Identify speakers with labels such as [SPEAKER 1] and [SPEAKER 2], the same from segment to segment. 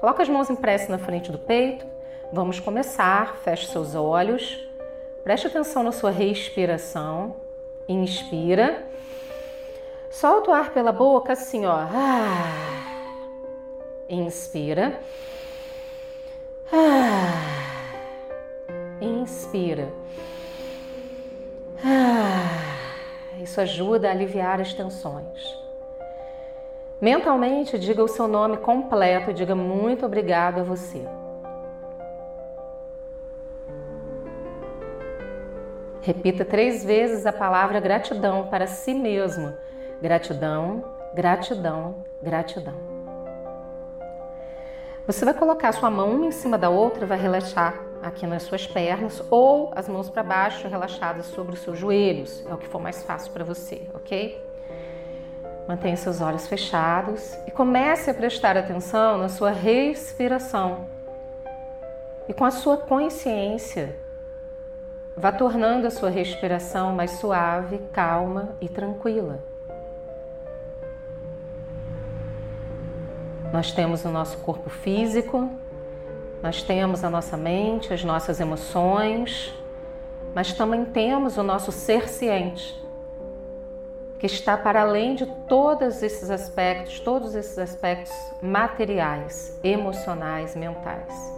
[SPEAKER 1] Coloca as mãos em prece na frente do peito. Vamos começar. Feche seus olhos. Preste atenção na sua respiração. Inspira. Solta o ar pela boca assim, ó. Inspira. Inspira. Isso ajuda a aliviar as tensões. Mentalmente, diga o seu nome completo e diga muito obrigado a você. Repita três vezes a palavra gratidão para si mesmo. Gratidão, gratidão, gratidão. Você vai colocar sua mão uma em cima da outra vai relaxar aqui nas suas pernas ou as mãos para baixo, relaxadas sobre os seus joelhos. É o que for mais fácil para você, ok? Mantenha seus olhos fechados e comece a prestar atenção na sua respiração. E com a sua consciência, vá tornando a sua respiração mais suave, calma e tranquila. Nós temos o nosso corpo físico, nós temos a nossa mente, as nossas emoções, mas também temos o nosso ser ciente que está para além de todos esses aspectos, todos esses aspectos materiais, emocionais, mentais.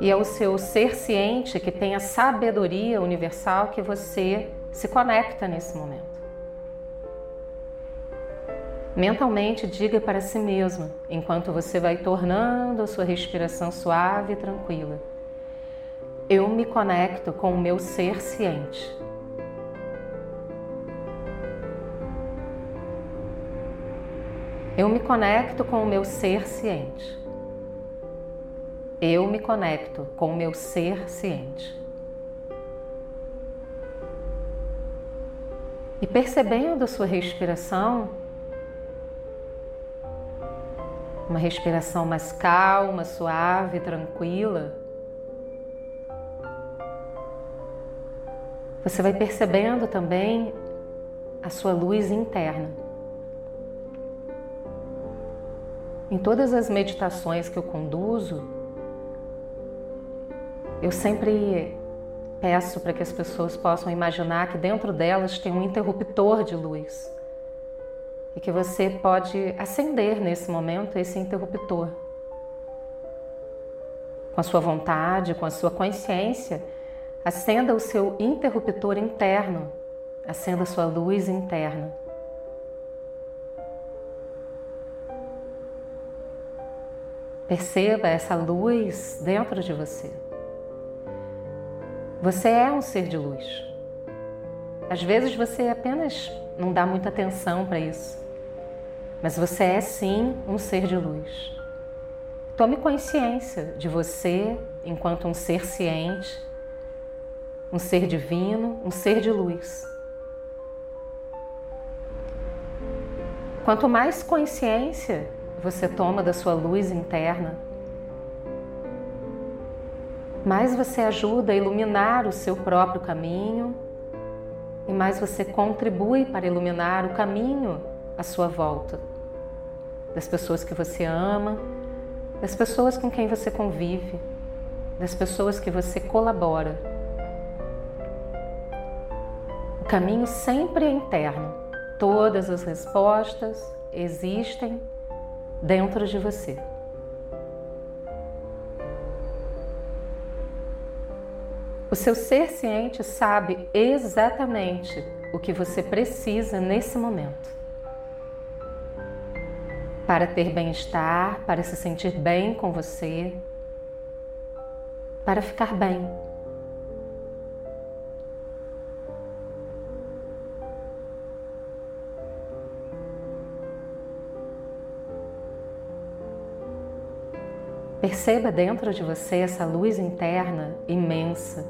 [SPEAKER 1] E é o seu ser ciente que tem a sabedoria universal que você se conecta nesse momento. Mentalmente diga para si mesmo, enquanto você vai tornando a sua respiração suave e tranquila. Eu me conecto com o meu ser ciente. Eu me conecto com o meu ser ciente. Eu me conecto com o meu ser ciente. E percebendo a sua respiração, uma respiração mais calma, suave, tranquila, você vai percebendo também a sua luz interna. Em todas as meditações que eu conduzo, eu sempre peço para que as pessoas possam imaginar que dentro delas tem um interruptor de luz e que você pode acender nesse momento esse interruptor. Com a sua vontade, com a sua consciência, acenda o seu interruptor interno, acenda a sua luz interna. Perceba essa luz dentro de você. Você é um ser de luz. Às vezes você apenas não dá muita atenção para isso, mas você é sim um ser de luz. Tome consciência de você enquanto um ser ciente, um ser divino, um ser de luz. Quanto mais consciência você toma da sua luz interna, mais você ajuda a iluminar o seu próprio caminho e mais você contribui para iluminar o caminho à sua volta, das pessoas que você ama, das pessoas com quem você convive, das pessoas que você colabora. O caminho sempre é interno. Todas as respostas existem dentro de você. O seu ser ciente sabe exatamente o que você precisa nesse momento. Para ter bem-estar, para se sentir bem com você, para ficar bem. Perceba dentro de você essa luz interna imensa,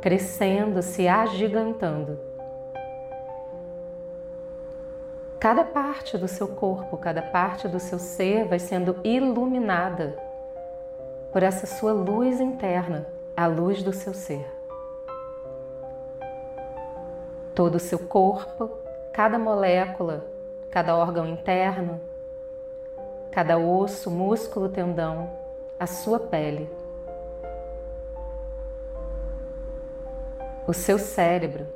[SPEAKER 1] crescendo, se agigantando. Cada parte do seu corpo, cada parte do seu ser vai sendo iluminada por essa sua luz interna, a luz do seu ser. Todo o seu corpo, cada molécula, cada órgão interno, cada osso, músculo, tendão, a sua pele, o seu cérebro,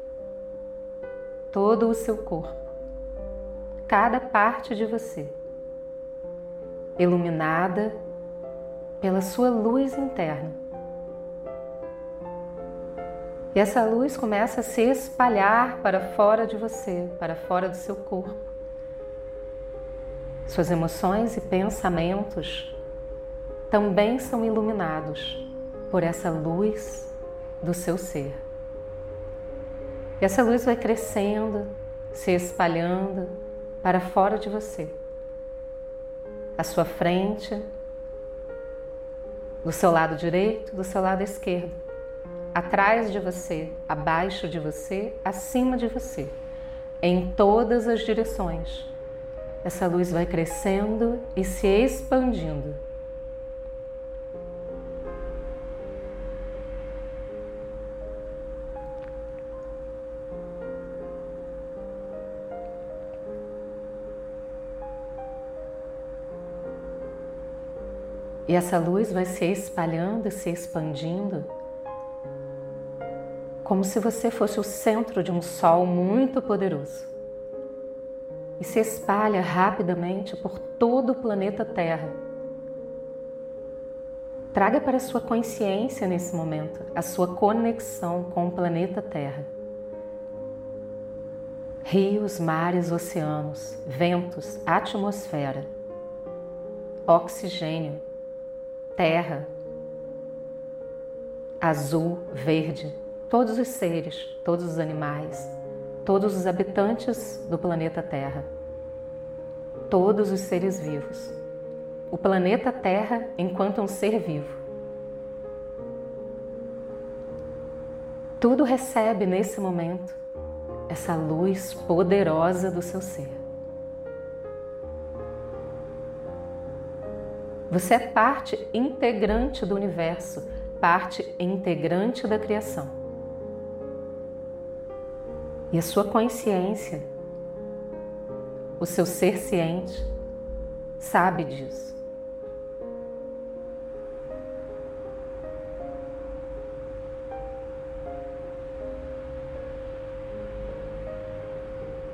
[SPEAKER 1] todo o seu corpo, cada parte de você, iluminada pela sua luz interna. E essa luz começa a se espalhar para fora de você, para fora do seu corpo. Suas emoções e pensamentos também são iluminados por essa luz do seu ser. E essa luz vai crescendo, se espalhando para fora de você. À sua frente, do seu lado direito, do seu lado esquerdo, atrás de você, abaixo de você, acima de você, em todas as direções. Essa luz vai crescendo e se expandindo. E essa luz vai se espalhando e se expandindo, como se você fosse o centro de um sol muito poderoso. E se espalha rapidamente por todo o planeta Terra. Traga para a sua consciência nesse momento a sua conexão com o planeta Terra. Rios, mares, oceanos, ventos, atmosfera, oxigênio, terra, azul, verde, todos os seres, todos os animais, todos os habitantes do planeta Terra, todos os seres vivos. O planeta Terra enquanto um ser vivo. Tudo recebe nesse momento essa luz poderosa do seu ser. Você é parte integrante do universo, parte integrante da criação. E a sua consciência, o seu ser ciente, sabe disso.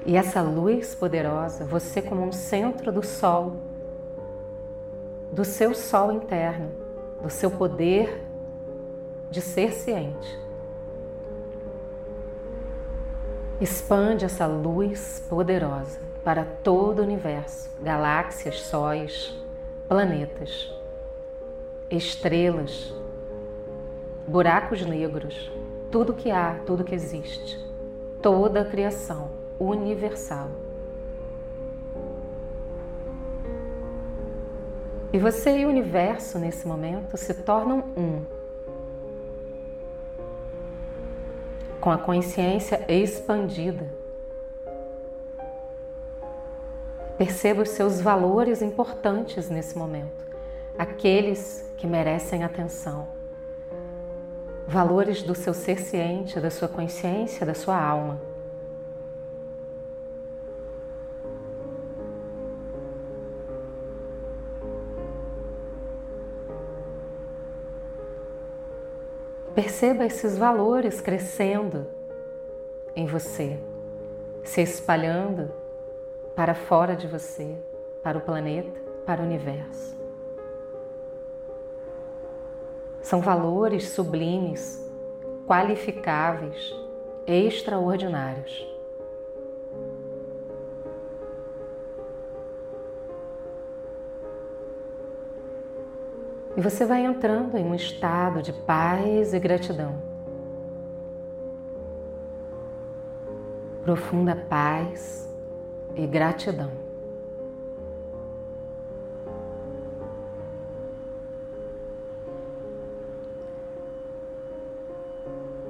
[SPEAKER 1] E essa luz poderosa, você como um centro do sol, do seu sol interno, do seu poder de ser ciente. Expande essa luz poderosa para todo o universo, galáxias, sóis, planetas, estrelas, buracos negros, tudo que há, tudo que existe, toda a criação universal. E você e o universo nesse momento se tornam um. Com a consciência expandida. Perceba os seus valores importantes nesse momento, aqueles que merecem atenção. Valores do seu ser ciente, da sua consciência, da sua alma. Perceba esses valores crescendo em você, se espalhando para fora de você, para o planeta, para o universo. São valores sublimes, qualificáveis, extraordinários. E você vai entrando em um estado de paz e gratidão. Profunda paz e gratidão.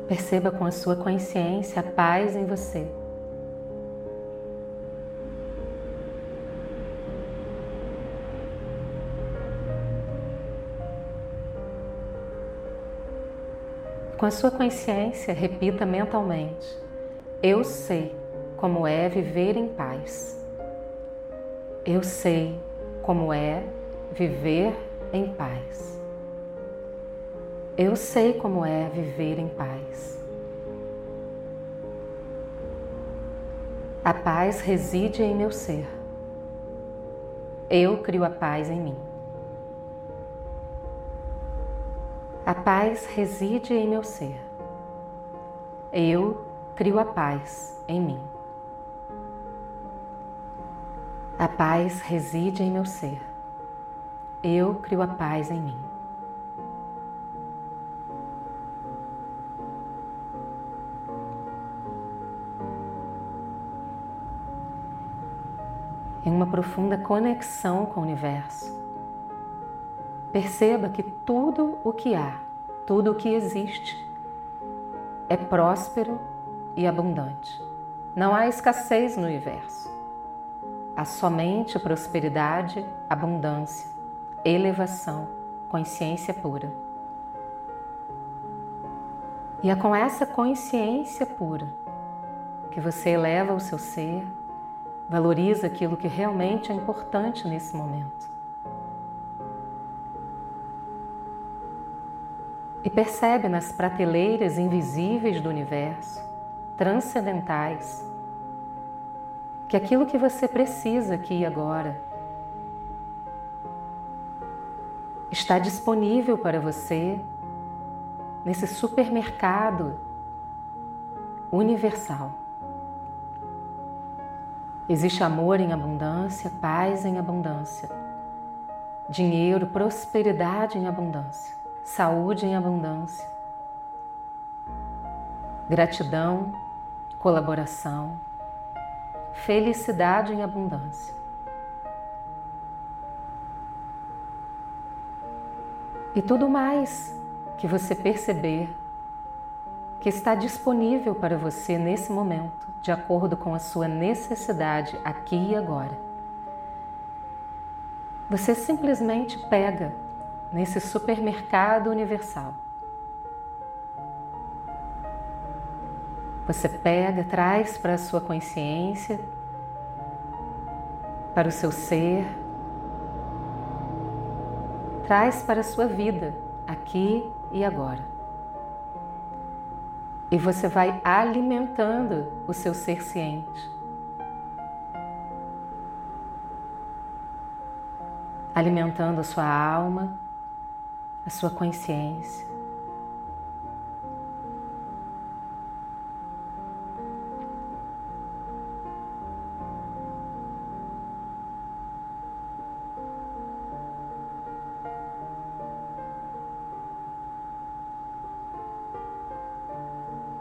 [SPEAKER 1] Perceba com a sua consciência a paz em você. Com a sua consciência, repita mentalmente: Eu sei como é viver em paz. Eu sei como é viver em paz. Eu sei como é viver em paz. A paz reside em meu ser. Eu crio a paz em mim. A paz reside em meu ser. Eu crio a paz em mim. A paz reside em meu ser. Eu crio a paz em mim. Em uma profunda conexão com o universo, perceba que tudo o que há, tudo o que existe, é próspero e abundante. Não há escassez no universo. Há somente prosperidade, abundância, elevação, consciência pura. E é com essa consciência pura que você eleva o seu ser, valoriza aquilo que realmente é importante nesse momento. E percebe nas prateleiras invisíveis do universo, transcendentais, que aquilo que você precisa aqui e agora está disponível para você nesse supermercado universal. Existe amor em abundância, paz em abundância, dinheiro, prosperidade em abundância, saúde em abundância, gratidão, colaboração, felicidade em abundância. E tudo mais que você perceber que está disponível para você nesse momento, de acordo com a sua necessidade aqui e agora. Você simplesmente pega nesse supermercado universal Você pega, traz para a sua consciência, para o seu ser, traz para a sua vida, aqui e agora. E você vai alimentando o seu ser ciente. Alimentando a sua alma, a sua consciência.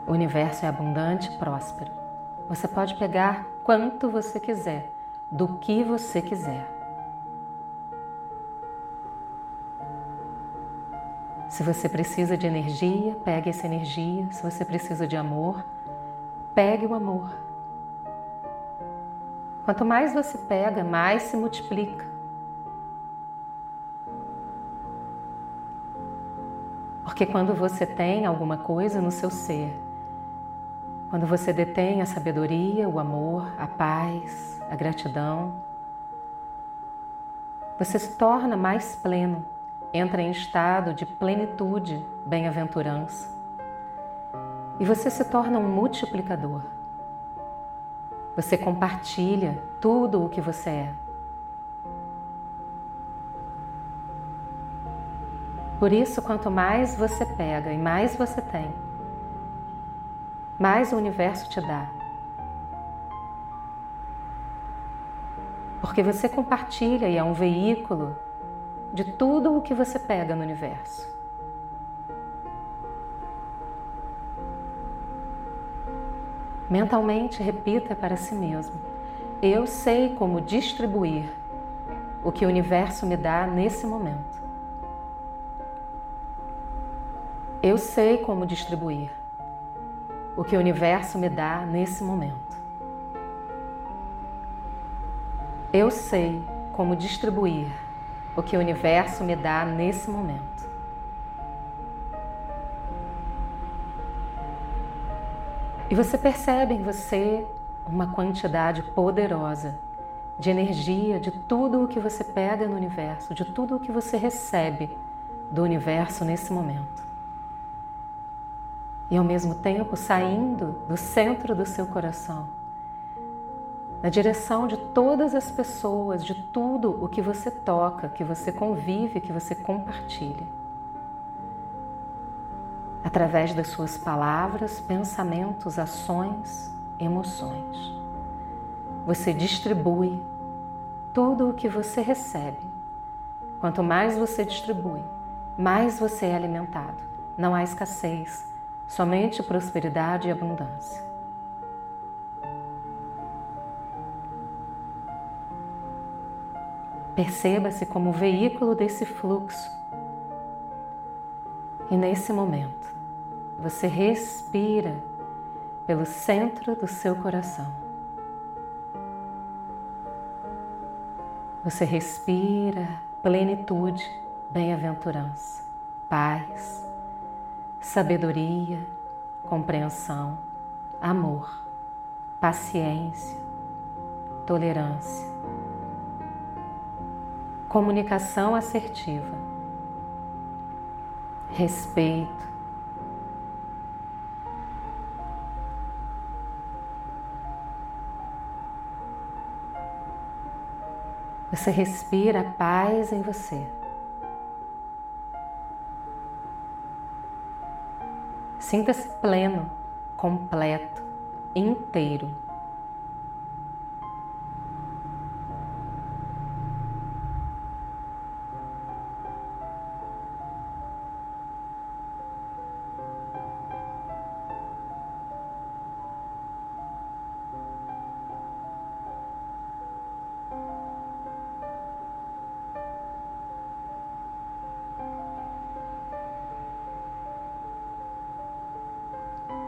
[SPEAKER 1] O universo é abundante e próspero. Você pode pegar quanto você quiser, do que você quiser. Se você precisa de energia, pegue essa energia. Se você precisa de amor, pegue o amor. Quanto mais você pega, mais se multiplica. Porque quando você tem alguma coisa no seu ser quando você detém a sabedoria, o amor, a paz, a gratidão, você se torna mais pleno, entra em estado de plenitude, bem-aventurança. E você se torna um multiplicador. Você compartilha tudo o que você é. Por isso, quanto mais você pega e mais você tem, mais o universo te dá. Porque você compartilha e é um veículo de tudo o que você pega no universo. Mentalmente repita para si mesmo: Eu sei como distribuir o que o universo me dá nesse momento. Eu sei como distribuir o que o universo me dá nesse momento. Eu sei como distribuir o que o universo me dá nesse momento. E você percebe em você uma quantidade poderosa de energia de tudo o que você pega no universo, de tudo o que você recebe do universo nesse momento. E ao mesmo tempo saindo do centro do seu coração, na direção de todas as pessoas, de tudo o que você toca, que você convive, que você compartilha. Através das suas palavras, pensamentos, ações, emoções. Você distribui tudo o que você recebe. Quanto mais você distribui, mais você é alimentado. Não há escassez, somente prosperidade e abundância. Perceba-se como veículo desse fluxo. E nesse momento, você respira pelo centro do seu coração. Você respira plenitude, bem-aventurança, paz, sabedoria, compreensão, amor, paciência, tolerância, comunicação assertiva, respeito, Você respira a paz em você. Sinta-se pleno, completo, inteiro.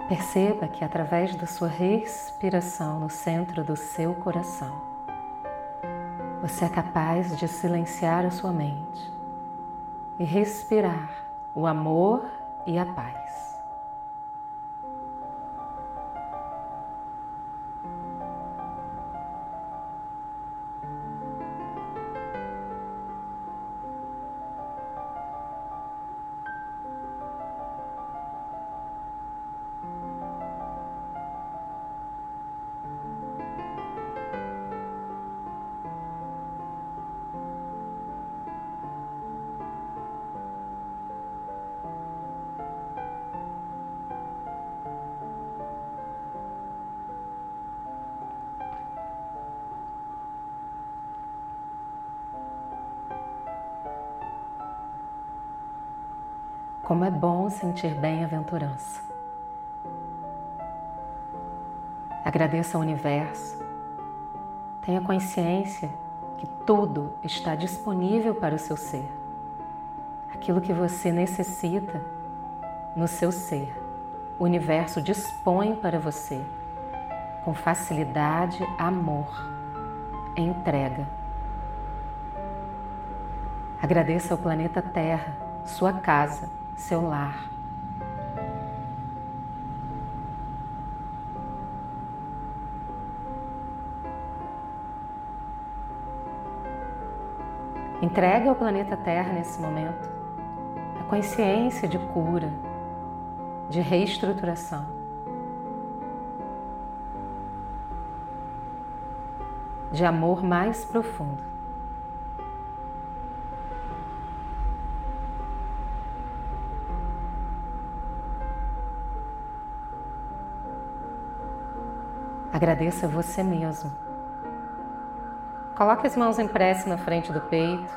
[SPEAKER 1] Perceba que através da sua respiração no centro do seu coração, você é capaz de silenciar a sua mente e respirar o amor e a paz. Como é bom sentir bem-aventurança. Agradeça ao universo. Tenha consciência que tudo está disponível para o seu ser. Aquilo que você necessita no seu ser, o universo dispõe para você com facilidade, amor, entrega. Agradeça ao planeta Terra, sua casa, seu lar. Entregue ao planeta Terra nesse momento a consciência de cura, de reestruturação. De amor mais profundo. Agradeça você mesmo. Coloque as mãos em prece na frente do peito.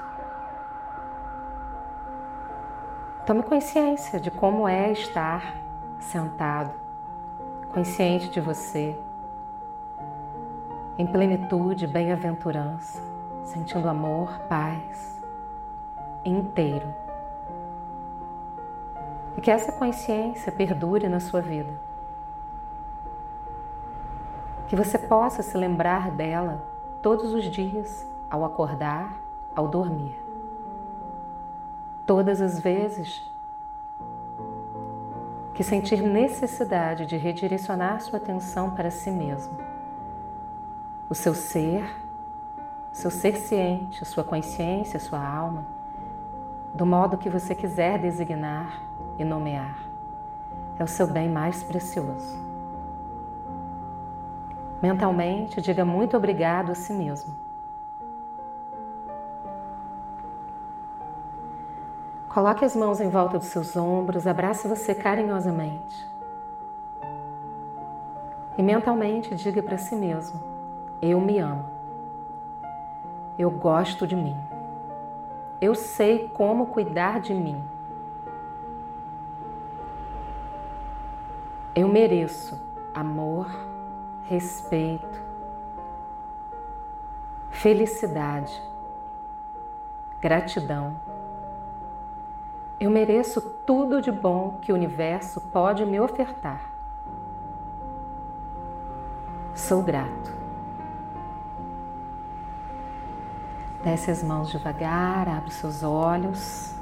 [SPEAKER 1] Tome consciência de como é estar sentado, consciente de você, em plenitude, bem-aventurança, sentindo amor, paz, inteiro. E que essa consciência perdure na sua vida que você possa se lembrar dela todos os dias, ao acordar, ao dormir. Todas as vezes que sentir necessidade de redirecionar sua atenção para si mesmo, o seu ser, seu ser ciente, sua consciência, sua alma, do modo que você quiser designar e nomear. É o seu bem mais precioso. Mentalmente, diga muito obrigado a si mesmo. Coloque as mãos em volta dos seus ombros, abrace você carinhosamente. E mentalmente diga para si mesmo: Eu me amo. Eu gosto de mim. Eu sei como cuidar de mim. Eu mereço amor, respeito, felicidade, gratidão. Eu mereço tudo de bom que o universo pode me ofertar. Sou grato. Desce as mãos devagar, abre seus olhos.